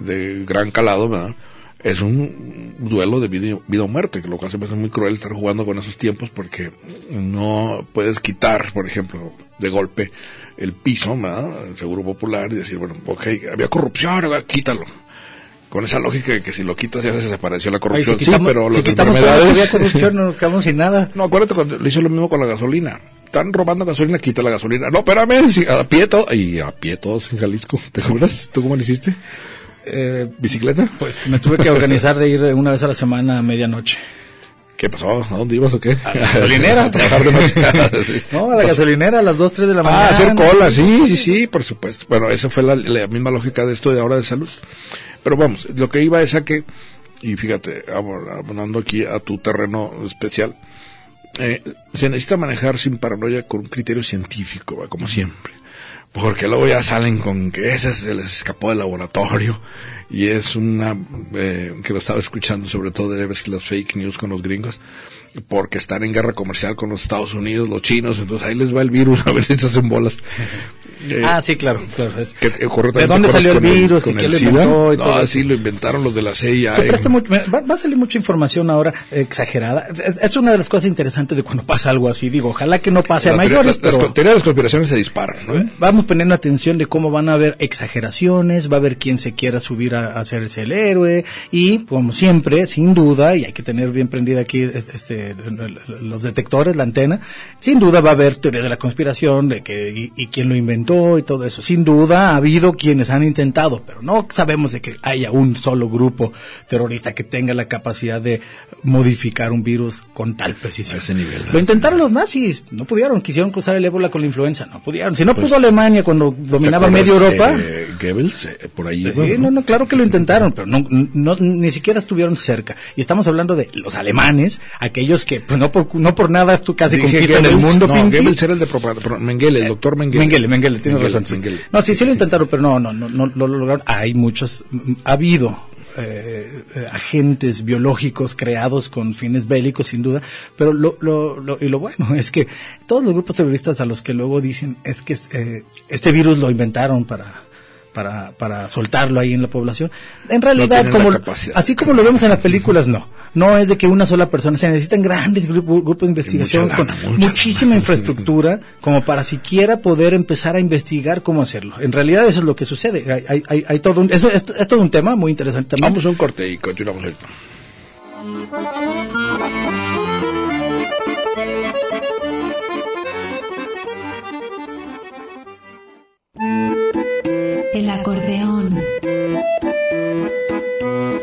de gran calado, ¿verdad? Es un duelo de vida, vida o muerte, que lo cual se me hace muy cruel estar jugando con esos tiempos porque no puedes quitar, por ejemplo, de golpe el piso, ¿verdad? El seguro popular y decir, bueno, ok, había corrupción, ahora quítalo con esa lógica de que si lo quitas ya se desapareció la Ay, corrupción. si quitamos, sí, pero si las lo enfermedades... había corrupción, no nos quedamos sin nada. No, acuérdate cuando le hizo lo mismo con la gasolina. Están robando gasolina, quita la gasolina. No, espérame, a pie todo. Y a pie todos en Jalisco. ¿Te acuerdas? ¿Tú cómo le hiciste? Eh, ¿Bicicleta? pues me tuve que organizar de ir una vez a la semana a medianoche. ¿Qué pasó? ¿A dónde ibas o qué? A la gasolinera. a trabajar de noche. Sí. No, a la gasolinera a las 2, 3 de la mañana. Ah, hacer cola, sí, sí, sí, por supuesto. Bueno, esa fue la, la misma lógica de esto de ahora de salud. Pero vamos, lo que iba es a que, y fíjate, abonando aquí a tu terreno especial, eh, se necesita manejar sin paranoia con un criterio científico, ¿va? como siempre. Porque luego ya salen con que ese se les escapó del laboratorio y es una eh, que lo estaba escuchando sobre todo de las fake news con los gringos porque están en guerra comercial con los Estados Unidos, los chinos, entonces ahí les va el virus a ver si se hacen bolas. Eh, ah, sí, claro. claro que, ¿De dónde salió el virus? Con ¿Quién lo inventó? Y todo no, sí, lo inventaron los de la CIA. Se presta mucho, va, va, a salir mucha información ahora exagerada. Es, es, una de las cosas interesantes de cuando pasa algo así. Digo, ojalá que no pase la a mayores, las, pero... Las teorías de las conspiraciones se disparan, ¿no? Vamos poniendo atención de cómo van a haber exageraciones, va a haber quien se quiera subir a, a hacerse el héroe y, como siempre, sin duda, y hay que tener bien prendida aquí este, los detectores, la antena, sin duda va a haber teoría de la conspiración, de que y, y quién lo inventó y todo eso sin duda ha habido quienes han intentado, pero no sabemos de que haya un solo grupo terrorista que tenga la capacidad de modificar un virus con tal precisión. ese nivel, Lo intentaron los nazis, no pudieron, quisieron cruzar el ébola con la influenza, no pudieron. Si no pues, pudo Alemania cuando dominaba media Europa. Eh, Goebbels, eh, por ahí. Sí, no, no, claro que lo intentaron, pero no, no, ni siquiera estuvieron cerca. Y estamos hablando de los alemanes, aquellos que, pues no por, no por nada tú casi Dije conquistan Goebbels, el mundo. No. Goebbels era el de propaganda, Mengele, el doctor Mengele. Mengele, Mengele, tienes Mengele, razón. sí. Mengele. No, sí, sí lo intentaron, pero no, no, no, no lo lograron. Hay muchos, ha habido eh, eh, agentes biológicos creados con fines bélicos, sin duda, pero lo, lo, lo, y lo bueno es que todos los grupos terroristas a los que luego dicen es que eh, este virus lo inventaron para para, para soltarlo ahí en la población. En realidad, tienen como, así como lo vemos en las películas, no. No es de que una sola persona, se necesitan grandes grupos, grupos de investigación mucha con lana, muchísima infraestructura como para siquiera poder empezar a investigar cómo hacerlo. En realidad eso es lo que sucede. Hay, hay, hay, hay todo un, es, es todo un tema muy interesante también. Vamos a un corte y continuamos ahorita. El acordeón.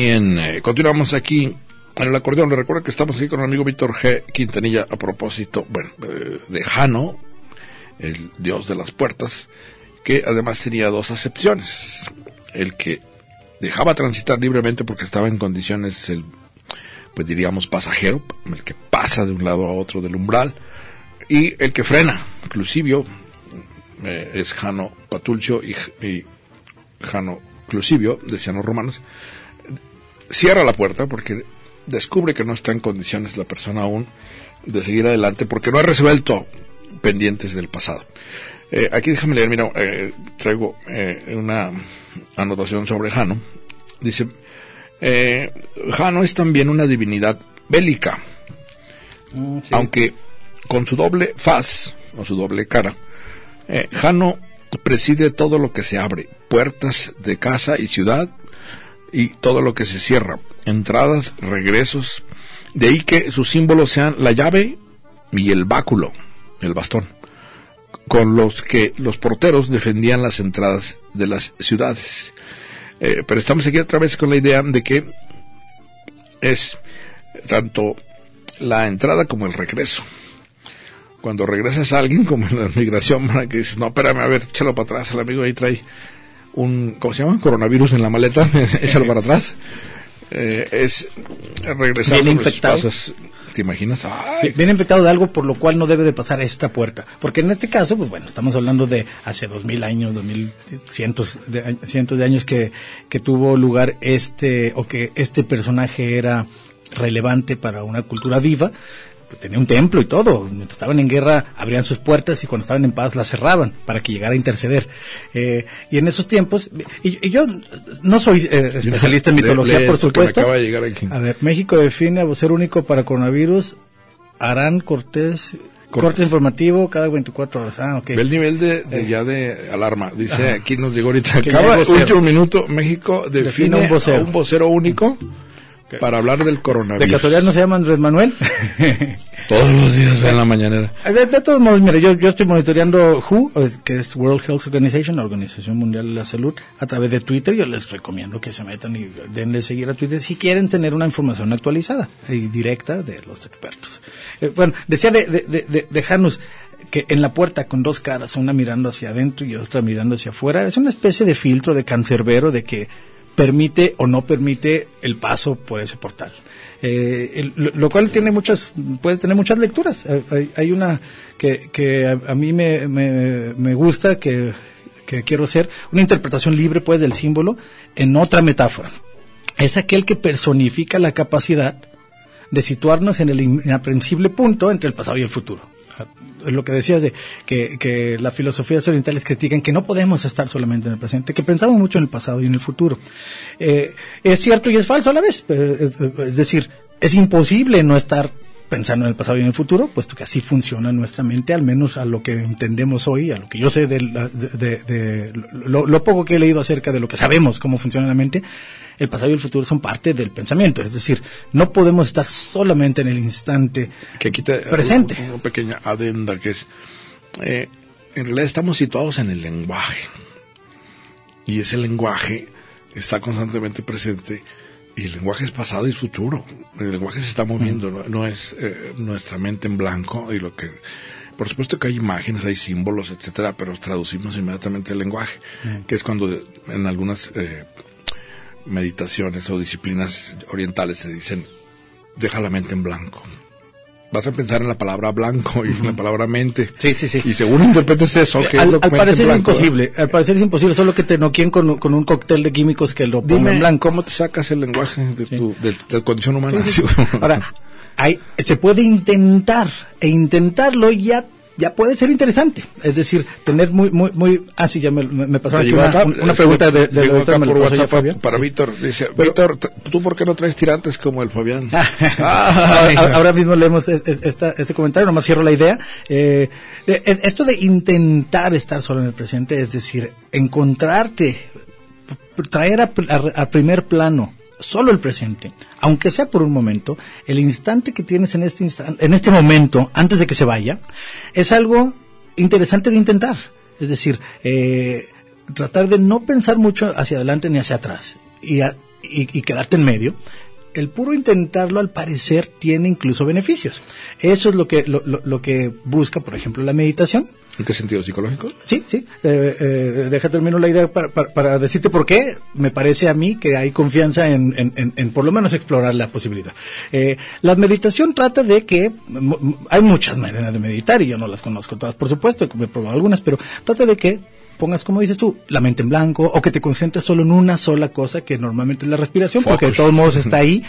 Bien, eh, continuamos aquí en el acordeón. Le recuerdo que estamos aquí con el amigo Víctor G. Quintanilla a propósito, bueno, eh, de Jano, el dios de las puertas, que además tenía dos acepciones. El que dejaba transitar libremente porque estaba en condiciones, el, pues diríamos, pasajero, el que pasa de un lado a otro del umbral, y el que frena, inclusive, eh, es Jano Patulcio y, y Jano Clusivio, decían los romanos, cierra la puerta porque descubre que no está en condiciones la persona aún de seguir adelante porque no ha resuelto pendientes del pasado. Eh, aquí déjame leer, mira, eh, traigo eh, una anotación sobre Jano. Dice, eh, Jano es también una divinidad bélica, Mm, sí. aunque con su doble faz, o su doble cara, Jano preside todo lo que se abre, puertas de casa y ciudad, y todo lo que se cierra, entradas, regresos, de ahí que sus símbolos sean la llave y el báculo, el bastón, con los que los porteros defendían las entradas de las ciudades. Eh, pero estamos aquí otra vez con la idea de que es tanto la entrada como el regreso. Cuando regresas a alguien, como en la migración, que dices, no, espérame, a ver, échalo para atrás, el amigo ahí trae un, ¿cómo se llama? Coronavirus en la maleta, échalo para atrás. Eh, es regresar Bien infectado. pasos. ¿Te imaginas? Ay, Viene infectado de algo por lo cual no debe de pasar esta puerta. Porque en este caso, pues bueno, estamos hablando de hace dos mil años, dos mil cientos de, cientos de años que, que tuvo lugar este, o que este personaje era relevante para una cultura viva. Pues tenía un templo y todo. Mientras estaban en guerra, abrían sus puertas y cuando estaban en paz las cerraban para que llegara a interceder. Eh, y en esos tiempos, y, y yo no soy eh, especialista en mitología, por supuesto. acaba de llegar aquí. A ver, México define a ser único para coronavirus. Arán Cortés Corte informativo cada 24 horas. Ah, ok. Ve el nivel de, de ya de alarma. Dice, aquí nos llegó ahorita, acaba último minuto, México define Define un vocero. vocero. un vocero único para hablar del ¿De coronavirus. casualidad no se llama Andrés Manuel? Todos los días en la mañanera. De, de todos modos, mira, yo, yo estoy monitoreando WHO, eh, que es World Health Organization, la Organización Mundial de la Salud, a través de Twitter. Yo les recomiendo que se metan y denle seguir a Twitter si quieren tener una información actualizada y directa de los expertos. Eh, bueno, decía de, de, de, de- de Janus que en la puerta con dos caras, una mirando hacia adentro y otra mirando hacia afuera, es una especie de filtro de cancerbero de que permite o no permite el paso por ese portal. Eh, el- lo, cual tiene muchas, puede tener muchas lecturas. Eh, Hay, una que, que a, mí me, me, me gusta, que, que quiero hacer, una interpretación libre pues del símbolo en otra metáfora. Es aquel que personifica la capacidad de situarnos en el inaprensible punto entre el pasado y el futuro. Lo que decías de que, que las filosofías orientales critican que no podemos estar solamente en el presente, que pensamos mucho en el pasado y en el futuro. Eh, es cierto y es falso a la vez. Eh, eh, es decir, es imposible no estar pensando en el pasado y en el futuro, puesto que así funciona nuestra mente, al menos a lo que entendemos hoy, a lo que yo sé de, la- de- de- de lo, lo poco que he leído acerca de lo que sabemos cómo funciona la mente, el pasado y el futuro son parte del pensamiento. Es decir, no podemos estar solamente en el instante que quita presente. una pequeña adenda que es eh, en realidad estamos situados en el lenguaje y ese lenguaje está constantemente presente y el lenguaje es pasado y futuro. El lenguaje se está moviendo no, no es eh, nuestra mente en blanco y lo que por supuesto que hay imágenes hay símbolos etcétera pero traducimos inmediatamente el lenguaje que es cuando en algunas eh, meditaciones o disciplinas orientales se dicen deja la mente en blanco vas a pensar en la palabra blanco y en la palabra mente. Sí, sí, sí. Y según interpretes eso, que es al, lo al parecer es blanco, imposible, al parecer es imposible, solo que te noquien con, con un cóctel de químicos que lo pongan Dime, blanco. ¿cómo te sacas el lenguaje de tu, de, de condición humana? Sí, sí. Ahora, hay, se puede intentar, e intentarlo ya ya puede ser interesante. Es decir, tener muy, muy, muy... Ah, sí, ya me, aquí llegó una, acá, una este, pregunta de, de doctora, acá me por pasó WhatsApp para Víctor. Dice, Pero- Víctor, ¿tú por qué no traes tirantes como el Fabián? ahora, Ay. ahora mismo leemos es- es- esta, este comentario, nomás cierro la idea. Eh, eh, esto de intentar estar solo en el presente, es decir, encontrarte, traer a, a- a primer plano solo el presente, aunque sea por un momento, el instante que tienes en este instante, en este momento, antes de que se vaya, es algo interesante de intentar. Es decir, eh, tratar de no pensar mucho hacia adelante ni hacia atrás y, quedarte en medio. El puro intentarlo, al parecer, tiene incluso beneficios. Eso es lo que, lo- lo que busca, por ejemplo, la meditación. ¿En qué sentido? ¿Psicológico? Sí, sí. Eh, eh, deja termino la idea para, decirte por qué me parece a mí que hay confianza en, en, en- por lo menos explorar la posibilidad. Eh, la meditación trata de que hay muchas maneras de meditar y yo no las conozco todas, por supuesto, he probado algunas, pero trata de que pongas, como dices tú, la mente en blanco o que te concentres solo en una sola cosa que normalmente es la respiración, porque de todos modos está ahí.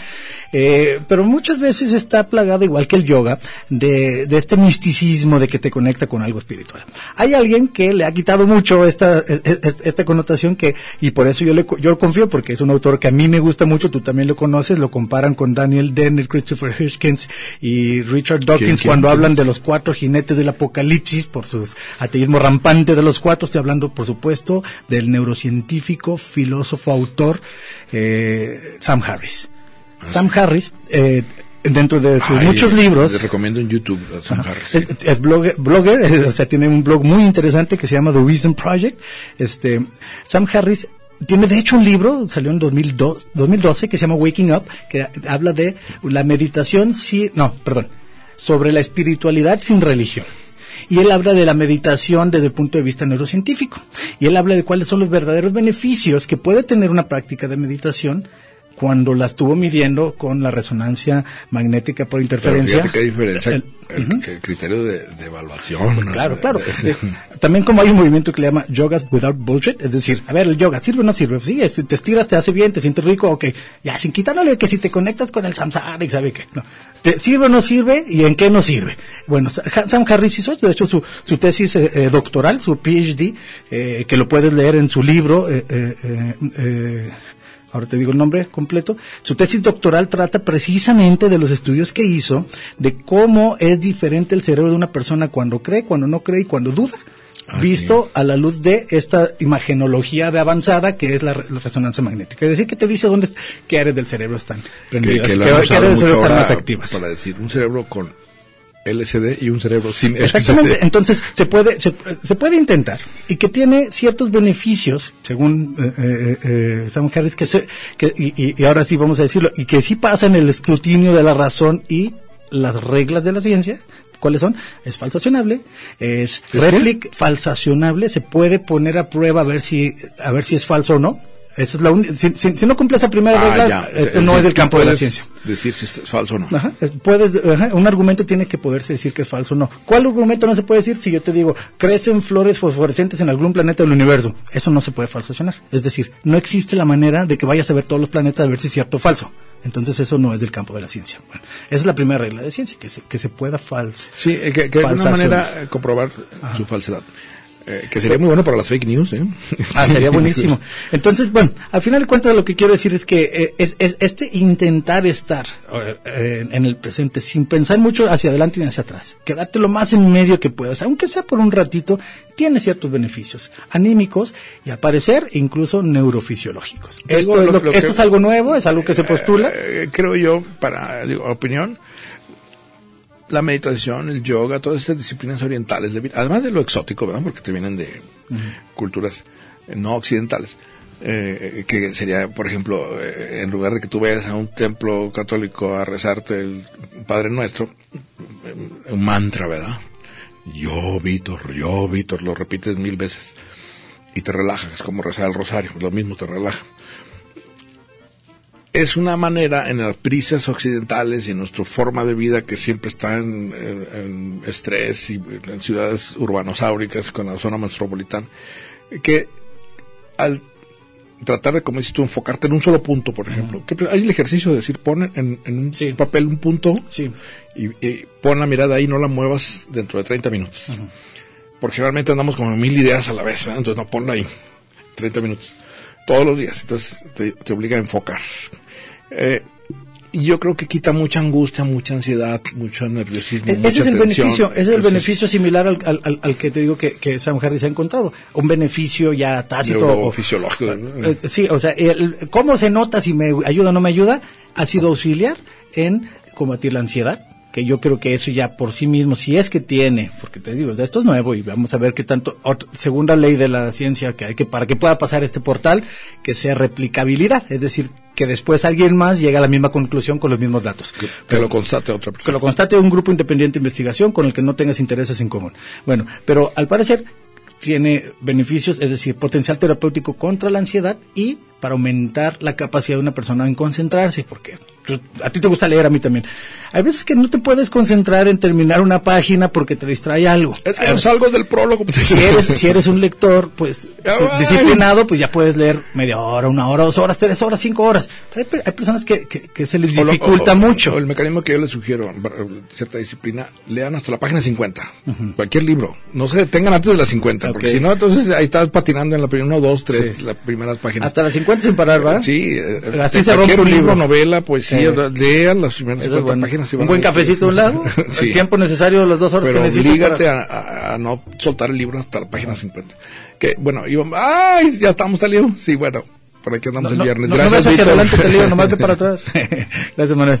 Eh, pero muchas veces está plagada, igual que el yoga, de, de este misticismo de que te conecta con algo espiritual. Hay alguien que le ha quitado mucho esta, es- es- esta connotación que, y por eso yo le, yo confío, porque es un autor que a mí me gusta mucho, tú también lo conoces, lo comparan con Daniel Dennett, Christopher Hitchens y Richard Dawkins ¿Quién, quién, cuando quién hablan de los cuatro jinetes del apocalipsis por su ateísmo rampante de los cuatro. Estoy hablando, por supuesto, del neurocientífico, filósofo, autor eh, Sam Harris. Sam Harris, eh, dentro de sus Ay, muchos libros, Les recomiendo en YouTube a Sam Ajá. Harris. Es, es blogger, blogger, o sea, tiene un blog muy interesante que se llama The Reason Project. Este, Sam Harris tiene de hecho un libro, salió en 2002, 2012, que se llama Waking Up, que habla de la meditación, sí, no, perdón, sobre la espiritualidad sin religión. Y él habla de la meditación desde el punto de vista neurocientífico. Y él habla de cuáles son los verdaderos beneficios que puede tener una práctica de meditación cuando la estuvo midiendo con la resonancia magnética por interferencia. qué diferencia El- el, Ujú. el criterio de, de evaluación. ¿no? Claro, claro. De- también como hay un movimiento que le llama yogas without bullshit, es decir, a ver, el yoga sirve o no sirve, sí, es- te estiras, te hace bien, te sientes rico, ok, ya sin quitándole que si te conectas con el samsara y sabe qué, no, ¿Te sirve o no sirve y en qué no sirve. Bueno, Sa- Sam Harris hizo, de hecho, su, su tesis eh, eh, doctoral, su PhD, eh, que lo puedes leer en su libro, eh, eh, eh, ahora te digo el nombre completo, su tesis doctoral trata precisamente de los estudios que hizo, de cómo es diferente el cerebro de una persona cuando cree, cuando no cree y cuando duda. Visto a la luz de esta imagenología de avanzada que es la, re- la resonancia magnética. Es decir, que te dice dónde, qué áreas del cerebro están prendidas, que qué, áreas del cerebro están más activas. para decir un cerebro con LSD y un cerebro sin Exactamente. LSD. Entonces, se puede, se, se puede intentar. Y que tiene ciertos beneficios, según eh, eh, eh, Sam Harris, que, se- que y, y- ahora sí vamos a decirlo, y que sí pasan el escrutinio de la razón y las reglas de la ciencia. ¿Cuáles son? Es falsacionable, es réplica, falsacionable, se puede poner a prueba a ver si, a ver si es falso o no. Esa es la uni- si, si- si no cumple esa primera Ah, regla, ya. esto Es no decir, es del campo de la ciencia. Decir si es falso o no. Ajá, eh, puedes, ajá, un argumento tiene que poderse decir que es falso o no. ¿Cuál argumento no se puede decir si yo te digo, crecen flores fosforescentes en algún planeta del universo? Eso no se puede falsacionar. Es decir, no existe la manera de que vayas a ver todos los planetas a ver si es cierto o falso. Entonces eso no es del campo de la ciencia. Bueno, esa es la primera regla de ciencia, que se, que se pueda falso. Sí, eh, que, que de alguna manera eh, comprobar su falsedad. Eh, que sería muy bueno para las fake news, ¿eh? Ah, sería buenísimo. Entonces, bueno, al final de cuentas lo que quiero decir es que eh, es, es este intentar estar eh, en el presente sin pensar mucho hacia adelante ni hacia atrás, quedarte lo más en medio que puedas, aunque sea por un ratito, tiene ciertos beneficios anímicos y al parecer incluso neurofisiológicos. Digo, Esto, es, lo- lo- lo que- esto es algo nuevo, es algo que se postula. Creo yo, para digo, opinión, la meditación, el yoga, todas estas disciplinas orientales, de- además de lo exótico, ¿verdad? Porque te vienen de culturas eh, no occidentales. eh, que sería, por ejemplo, eh, en lugar de que tú vayas a un templo católico a rezarte el Padre Nuestro, eh, un mantra, ¿verdad? Yo, Víctor, yo, Víctor, lo repites mil veces y te relaja, es como rezar el rosario, lo mismo te relaja es una manera en las prisas occidentales y en nuestra forma de vida que siempre está en, en- en estrés y en ciudades urbanosáuricas con la zona metropolitana, que al tratar de, como dices tú, enfocarte en un solo punto, por ejemplo, que hay el ejercicio de decir, pon en, en un Sí. papel un punto Sí. y, y pon la mirada ahí, no la muevas dentro de 30 minutos. Porque generalmente andamos como mil ideas a la vez, ¿verdad? entonces no ponla ahí, 30 minutos, todos los días, entonces te, te obliga a enfocar. Eh, yo creo que quita mucha angustia, mucha ansiedad, mucho nerviosismo. E- mucha Ese es el tensión. beneficio, ese es el Entonces, beneficio similar al, al- al- que te digo que, que Sam Harris ha encontrado. Un beneficio ya tácito. o- Neurofisiológico, ¿no? Eh, sí, o sea, el- ¿cómo se nota si me ayuda o no me ayuda? Ha sido auxiliar en combatir la ansiedad, que yo creo que eso ya por sí mismo, si es que tiene, porque te digo, esto es nuevo y vamos a ver qué tanto, segunda ley de la ciencia que hay que, para que pueda pasar este portal, que sea replicabilidad, es decir, que después alguien más llegue a la misma conclusión con los mismos datos. que, que lo constate otra Que persona. lo constate un grupo independiente de investigación con el que no tengas intereses en común. Bueno, pero al parecer tiene beneficios, es decir, potencial terapéutico contra la ansiedad y para aumentar la capacidad de una persona en concentrarse, porque a ti te gusta leer, a mí también. Hay veces que no te puedes concentrar en terminar una página porque te distrae algo. Es que no salgo del prólogo. pues, Si eres, si eres un lector, pues eh, disciplinado, pues ya puedes leer media hora, una hora, dos horas, tres horas, cinco horas. Pero hay, hay personas que, que, que se les O lo- dificulta o- mucho. o el mecanismo que yo les sugiero, cierta disciplina, lean hasta la página 50. Cualquier libro. No se detengan antes de la 50, porque si no, entonces ahí estás patinando en la primera, uno, dos, tres, Sí. las primeras páginas. Hasta las 50 sin parar, ¿verdad? Sí, eh, Así se rompe un libro. novela, poesía, Eh. lean las primeras Eso es 50 bueno. páginas. y Un buen cafecito a un lado, Sí. el tiempo necesario, las dos horas Pero que necesitas. oblígate para- a, a- no soltar el libro hasta la página 50. Que, bueno, íbamos, ¡ay! Ya estamos saliendo. Sí, bueno, por aquí andamos No, el no, viernes. no, no Gracias, ves hacia Víctor. adelante, te digo, nomás ve para atrás. Gracias, Manuel.